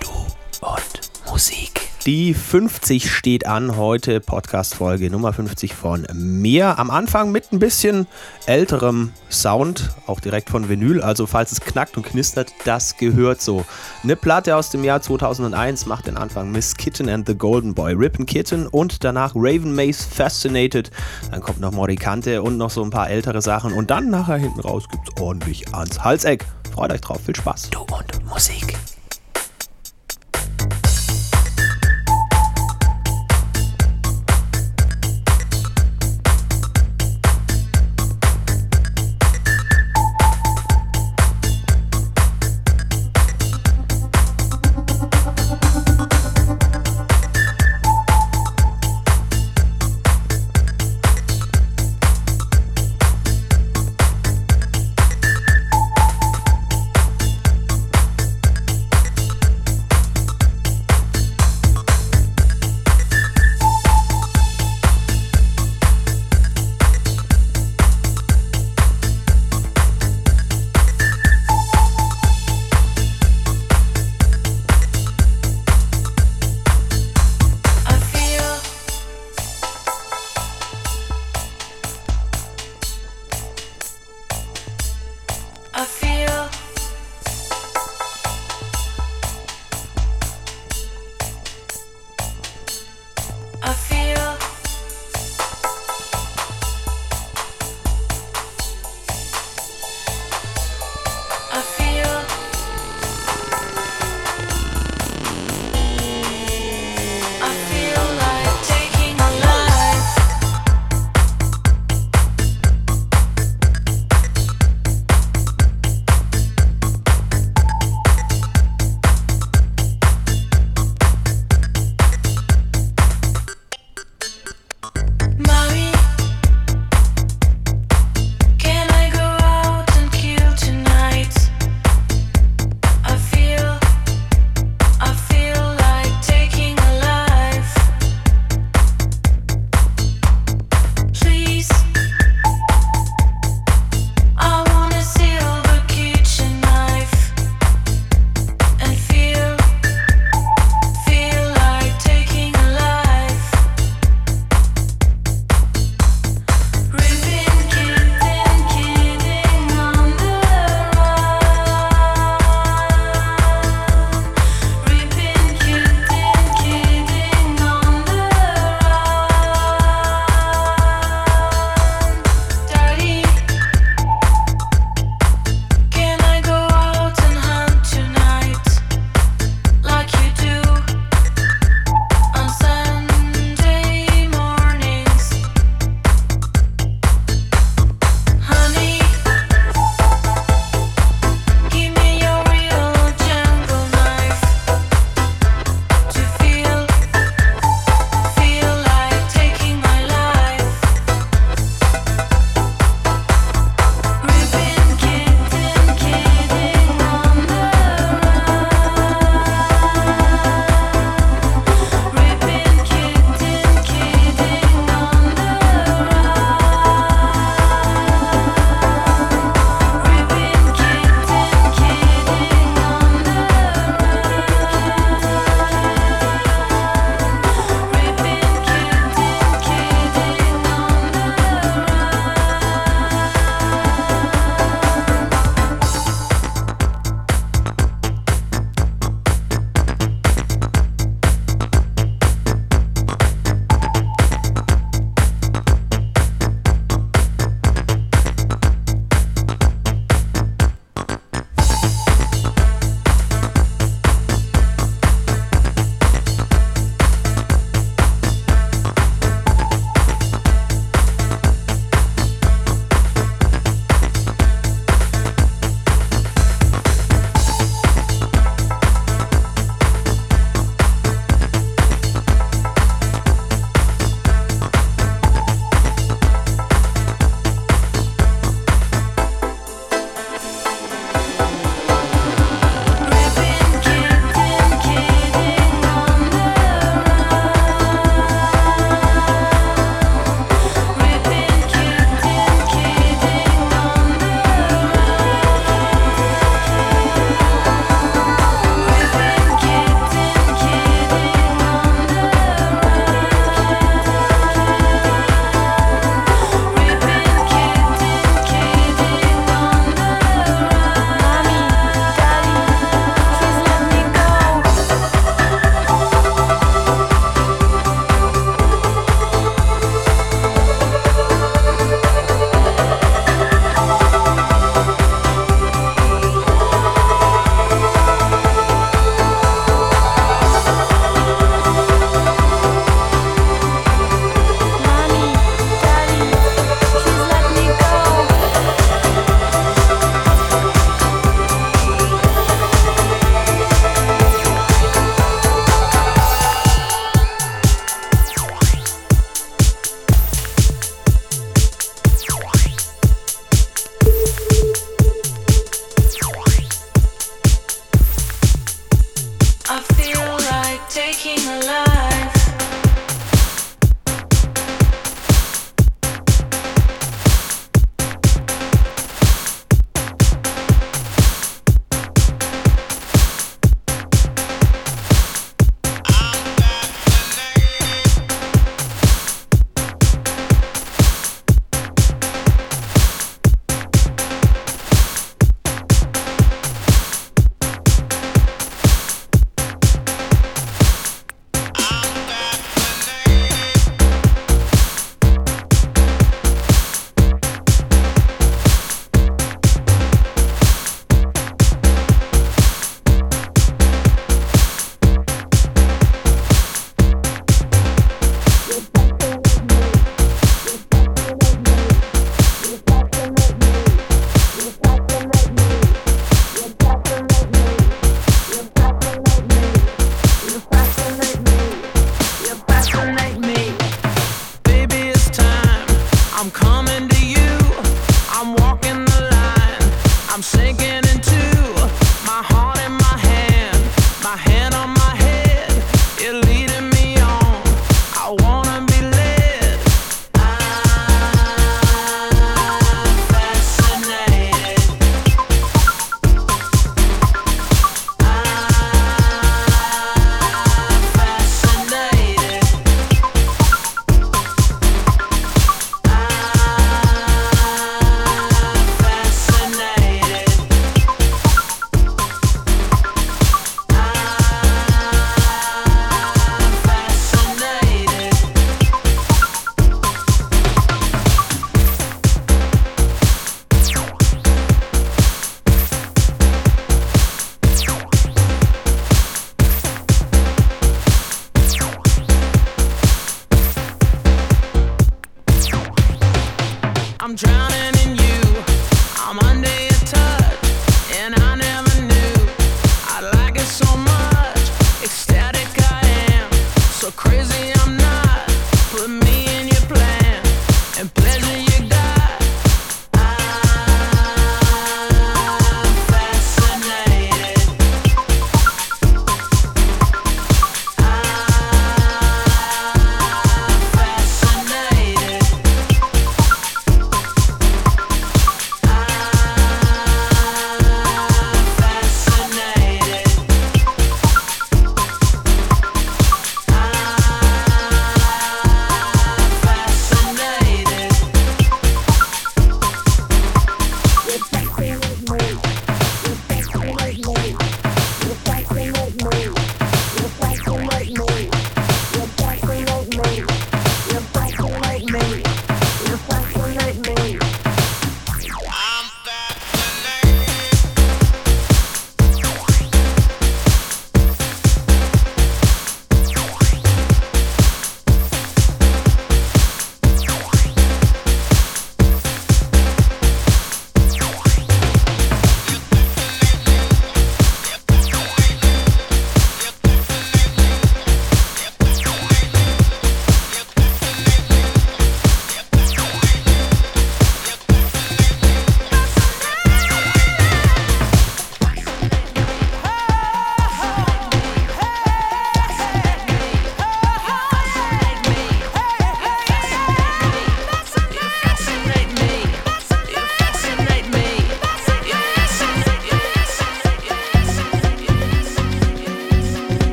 Du und Musik. Die 50 steht an heute, Podcast-Folge Nummer 50 von mir. Am Anfang mit ein bisschen älterem Sound, auch direkt von Vinyl. Also, falls es knackt und knistert, das gehört so. Eine Platte aus dem Jahr 2001 macht den Anfang Miss Kitten and the Golden Boy, Rippin' Kitten und danach Raven Mace Fascinated. Dann kommt noch Morikante und noch so ein paar ältere Sachen. Und dann nachher hinten raus gibt es ordentlich ans Halseck. Freut euch drauf, viel Spaß. Du und Musik.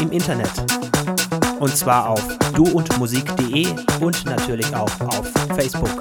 Im Internet. Und zwar auf duundmusik.de und natürlich auch auf Facebook.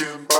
Walking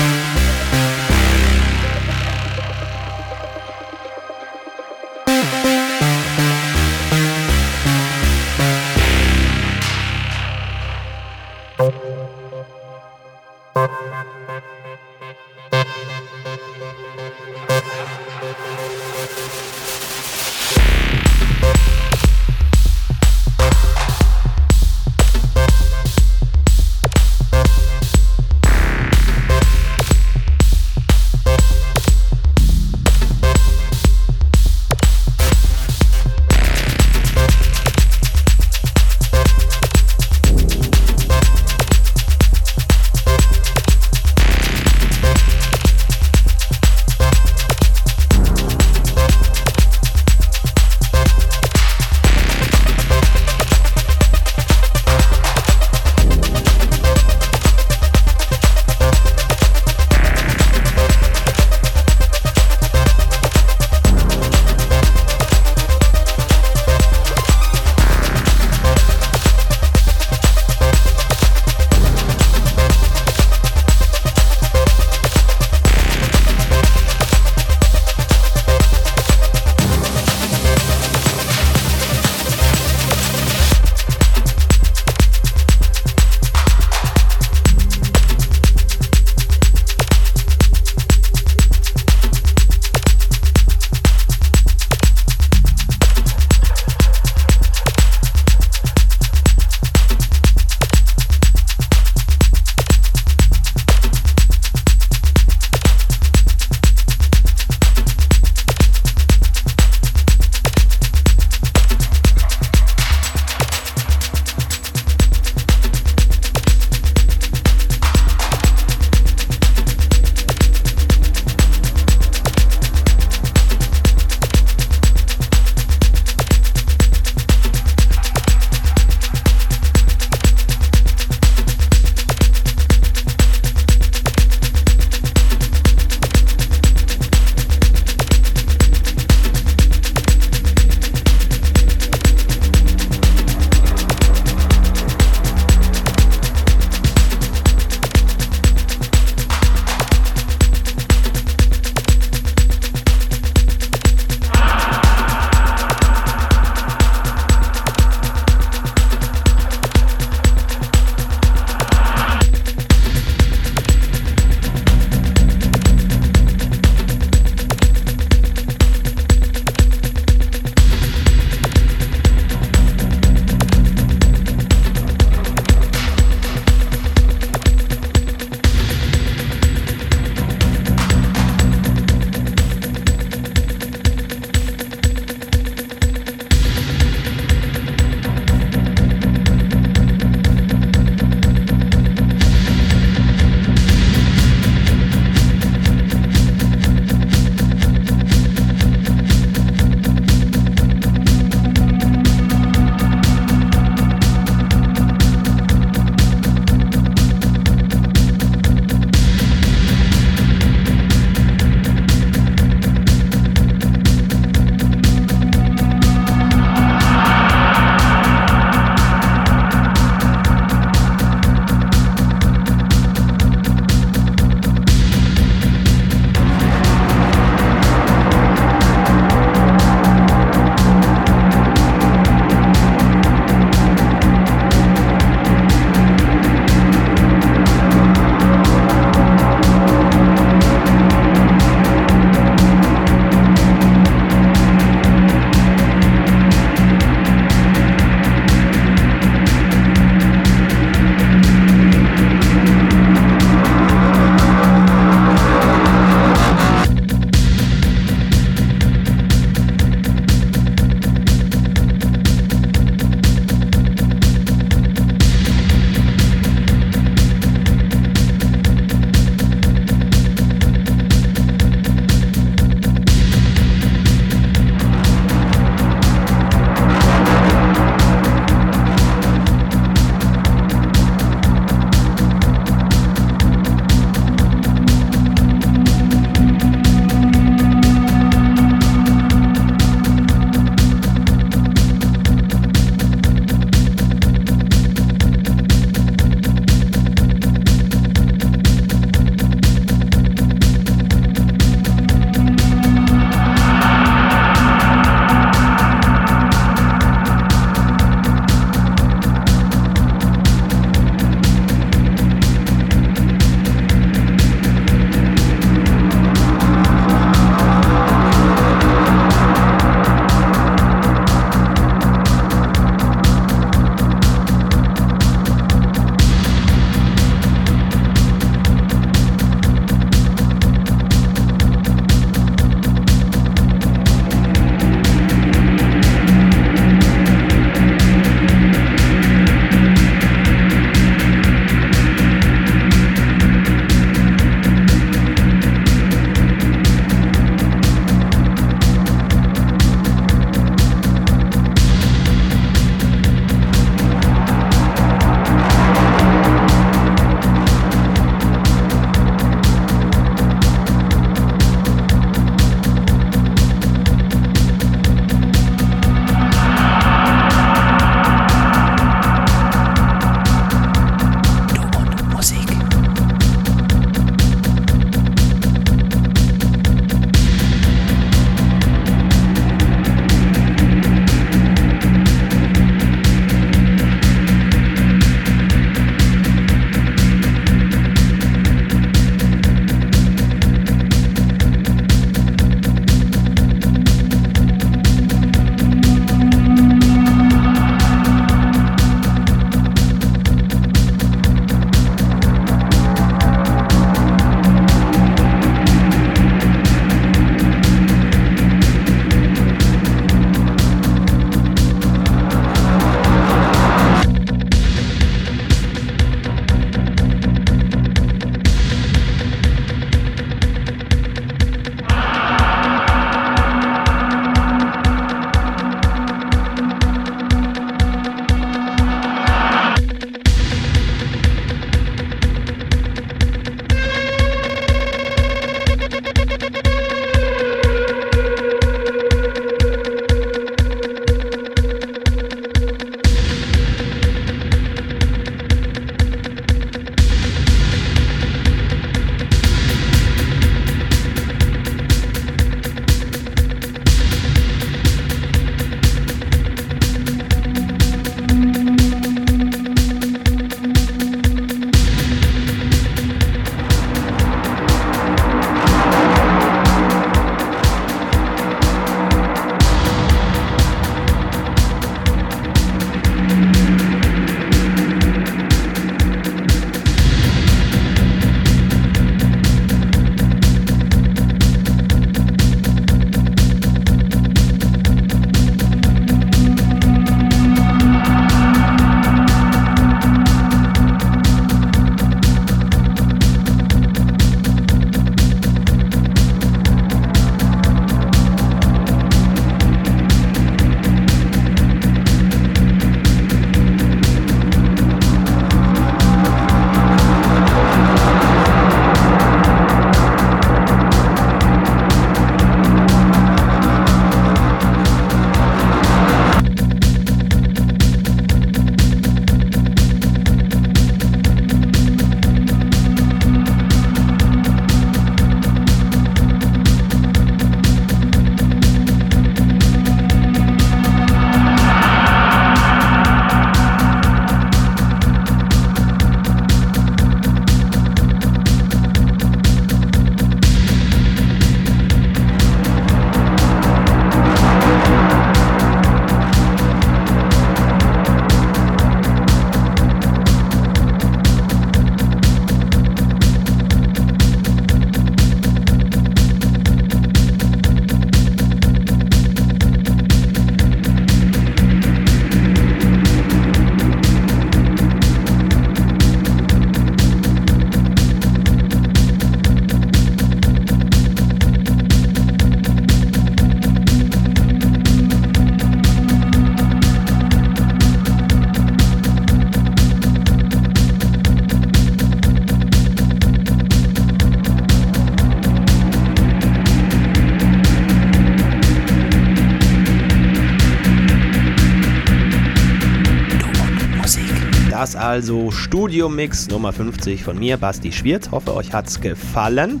also Studio Mix Nummer 50 von mir, Basti Schwirz. Hoffe, euch hat's gefallen.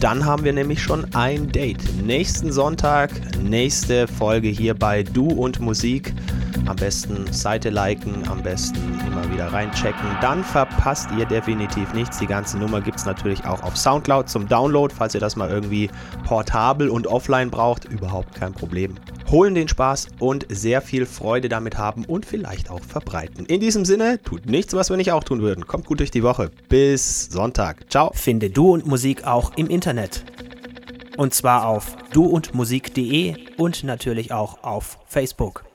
Dann haben wir nämlich schon ein Date. Nächsten Sonntag, nächste Folge hier bei Du und Musik. Am besten Seite liken, am besten immer wieder reinchecken. Dann verpasst ihr definitiv nichts. Die ganze Nummer gibt es natürlich auch auf Soundcloud zum Download, falls ihr das mal irgendwie portabel und offline braucht. Überhaupt kein Problem. Holen den Spaß und sehr viel Freude damit haben und vielleicht auch verbreiten. In diesem Sinne, tut nichts, was wir nicht auch tun würden. Kommt gut durch die Woche. Bis Sonntag. Ciao. Finde Du und Musik auch im Internet. Und zwar auf duundmusik.de und natürlich auch auf Facebook.